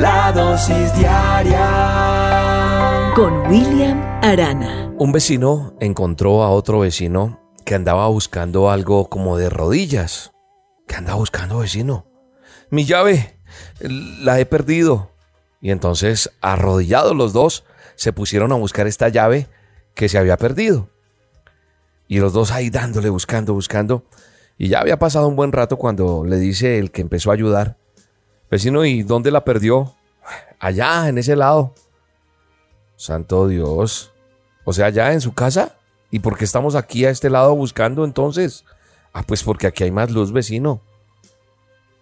La dosis diaria con William Arana. Un vecino encontró a otro vecino que andaba buscando algo como de rodillas. ¿Qué andaba buscando vecino? Mi llave, la he perdido. Y entonces, arrodillados los dos, se pusieron a buscar esta llave que se había perdido. Y los dos ahí dándole, buscando, buscando. Y ya había pasado un buen rato cuando le dice el que empezó a ayudar, vecino, ¿y dónde la perdió? Allá, en ese lado. Santo Dios. O sea, allá en su casa. ¿Y por qué estamos aquí a este lado buscando entonces? Ah, pues porque aquí hay más luz, vecino.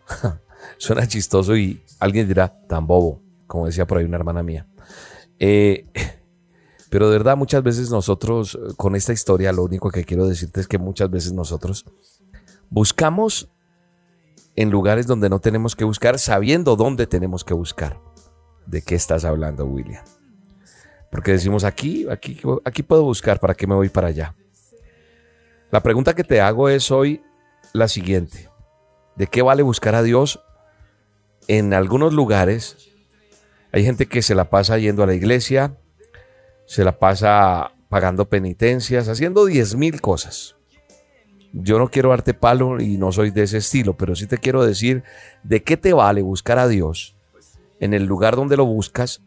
Suena chistoso y alguien dirá, tan bobo, como decía por ahí una hermana mía. Eh, pero de verdad, muchas veces nosotros, con esta historia, lo único que quiero decirte es que muchas veces nosotros buscamos en lugares donde no tenemos que buscar, sabiendo dónde tenemos que buscar. ¿De qué estás hablando, William? Porque decimos aquí, aquí, aquí puedo buscar, ¿para qué me voy para allá? La pregunta que te hago es hoy la siguiente. ¿De qué vale buscar a Dios? En algunos lugares hay gente que se la pasa yendo a la iglesia, se la pasa pagando penitencias, haciendo diez mil cosas. Yo no quiero darte palo y no soy de ese estilo, pero sí te quiero decir de qué te vale buscar a Dios en el lugar donde lo buscas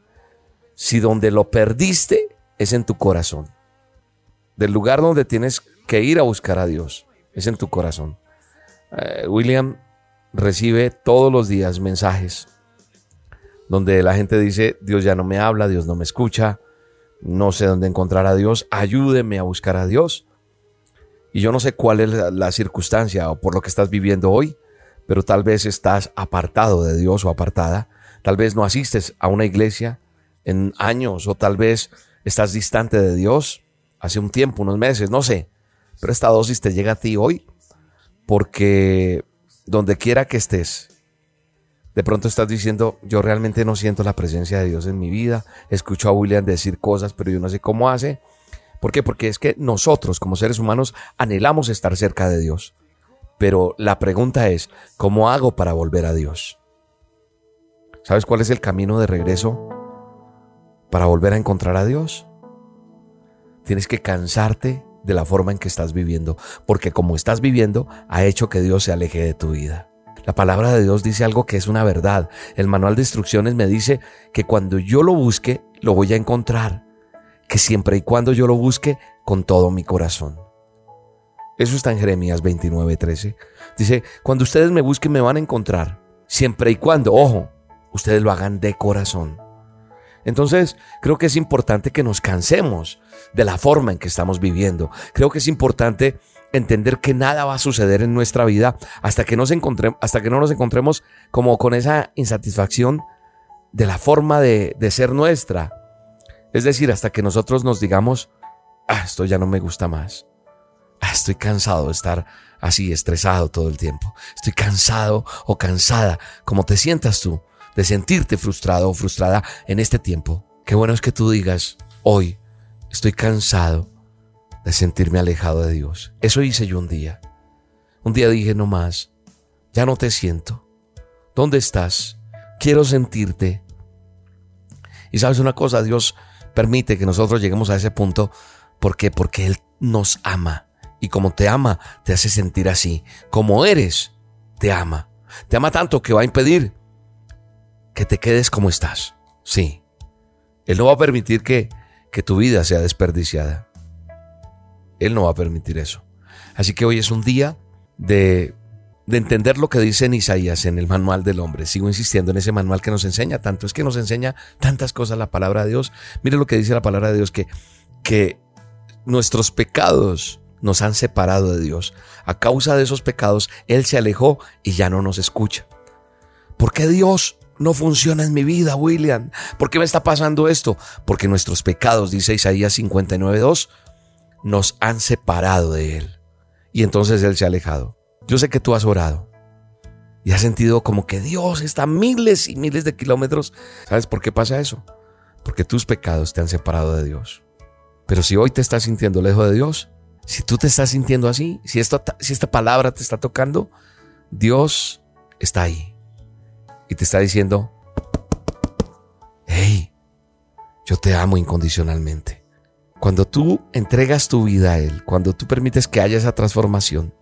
si donde lo perdiste es en tu corazón. Del lugar donde tienes que ir a buscar a Dios es en tu corazón. Eh, William recibe todos los días mensajes donde la gente dice, Dios ya no me habla, Dios no me escucha, no sé dónde encontrar a Dios, ayúdeme a buscar a Dios. Y yo no sé cuál es la circunstancia o por lo que estás viviendo hoy, pero tal vez estás apartado de Dios o apartada, tal vez no asistes a una iglesia, en años o tal vez estás distante de Dios hace un tiempo, unos meses, no sé. Pero esta dosis te llega a ti hoy porque donde quiera que estés, de pronto estás diciendo, yo realmente no siento la presencia de Dios en mi vida, escucho a William decir cosas, pero yo no sé cómo hace. ¿Por qué? Porque es que nosotros como seres humanos anhelamos estar cerca de Dios. Pero la pregunta es, ¿cómo hago para volver a Dios? ¿Sabes cuál es el camino de regreso para volver a encontrar a Dios. Tienes que cansarte de la forma en que estás viviendo, porque como estás viviendo ha hecho que Dios se aleje de tu vida. La palabra de Dios dice algo que es una verdad. El manual de instrucciones me dice que cuando yo lo busque, lo voy a encontrar. Que siempre y cuando yo lo busque con todo mi corazón. Eso está en Jeremías 29:13. Dice, cuando ustedes me busquen me van a encontrar. Siempre y cuando, ojo, ustedes lo hagan de corazón. Entonces, creo que es importante que nos cansemos de la forma en que estamos viviendo. Creo que es importante entender que nada va a suceder en nuestra vida hasta que, nos encontremos, hasta que no nos encontremos como con esa insatisfacción de la forma de ser nuestra. Es decir, hasta que nosotros nos digamos, ah, esto ya no me gusta más. Ah, estoy cansado de estar así, estresado todo el tiempo. Estoy cansado o cansada, como te sientas tú de sentirte frustrado o frustrada en este tiempo, qué bueno es que tú digas, hoy estoy cansado de sentirme alejado de Dios. Eso hice yo un día. Un día dije, no más, ya no te siento. ¿Dónde estás? Quiero sentirte. Y sabes una cosa, Dios permite que nosotros lleguemos a ese punto. ¿Por qué? Porque Él nos ama. Y como te ama, te hace sentir así. Como eres, te ama. Te ama tanto que va a impedir que te quedes como estás. Sí. Él no va a permitir que, que tu vida sea desperdiciada. Él no va a permitir eso. Así que hoy es un día de, de entender lo que dice en Isaías en el manual del hombre. Sigo insistiendo en ese manual que nos enseña tanto. Es que nos enseña tantas cosas la palabra de Dios. Mire lo que dice la palabra de Dios, que, que nuestros pecados nos han separado de Dios. A causa de esos pecados, Él se alejó y ya no nos escucha. ¿Por qué Dios no funciona en mi vida, William? ¿Por qué me está pasando esto? Porque nuestros pecados, dice Isaías 59.2, nos han separado de Él. Y entonces Él se ha alejado. Yo sé que tú has orado y has sentido como que Dios está a miles y miles de kilómetros. ¿Sabes por qué pasa eso? Porque tus pecados te han separado de Dios. Pero si hoy te estás sintiendo lejos de Dios, si tú te estás sintiendo así, si esta, si esta palabra te está tocando, Dios está ahí y te está diciendo, hey, yo te amo incondicionalmente. Cuando tú entregas tu vida a Él, cuando tú permites que haya esa transformación,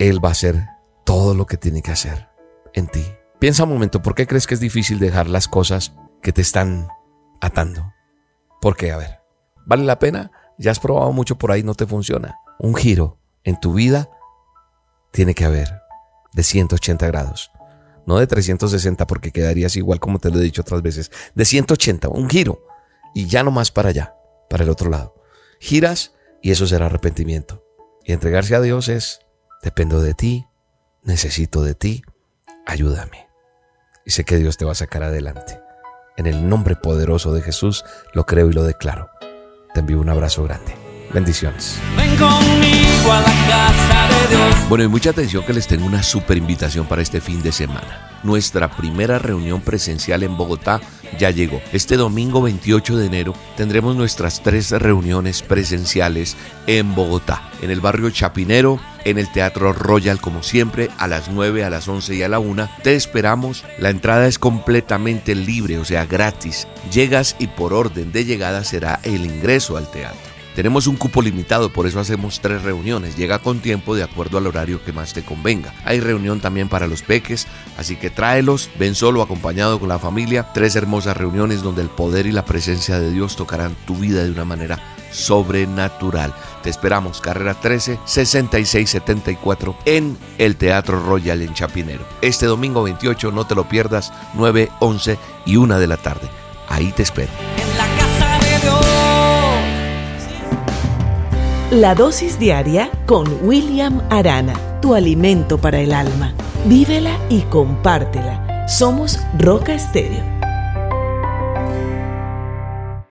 Él va a hacer todo lo que tiene que hacer en ti. Piensa un momento, ¿por qué crees que es difícil dejar las cosas que te están atando? ¿Por qué? A ver, ¿vale la pena? Ya has probado mucho por ahí, no te funciona. Un giro en tu vida tiene que haber de 180 grados. No de 360 porque quedarías igual como te lo he dicho otras veces. De 180, un giro. Y ya no más para allá, para el otro lado. Giras y eso será arrepentimiento. Y entregarse a Dios es, dependo de ti, necesito de ti, ayúdame. Y sé que Dios te va a sacar adelante. En el nombre poderoso de Jesús lo creo y lo declaro. Te envío un abrazo grande. Bendiciones. Ven conmigo a la casa de Dios. Bueno, y mucha atención que les tengo una super invitación para este fin de semana. Nuestra primera reunión presencial en Bogotá ya llegó. Este domingo 28 de enero tendremos nuestras tres reuniones presenciales en Bogotá, en el barrio Chapinero, en el Teatro Royal como siempre, a las 9, a las 11 y a la 1. Te esperamos. La entrada es completamente libre, o sea, gratis. Llegas y por orden de llegada será el ingreso al teatro. Tenemos un cupo limitado, por eso hacemos tres reuniones. Llega con tiempo de acuerdo al horario que más te convenga. Hay reunión también para los peques, así que tráelos, ven solo acompañado con la familia. Tres hermosas reuniones donde el poder y la presencia de Dios tocarán tu vida de una manera sobrenatural. Te esperamos, carrera 13, 6674 en el Teatro Royal en Chapinero. Este domingo 28, no te lo pierdas, 9, 11 y 1 de la tarde. Ahí te espero. En la casa de Dios. La dosis diaria con William Arana, tu alimento para el alma. Vívela y compártela. Somos Roca Estéreo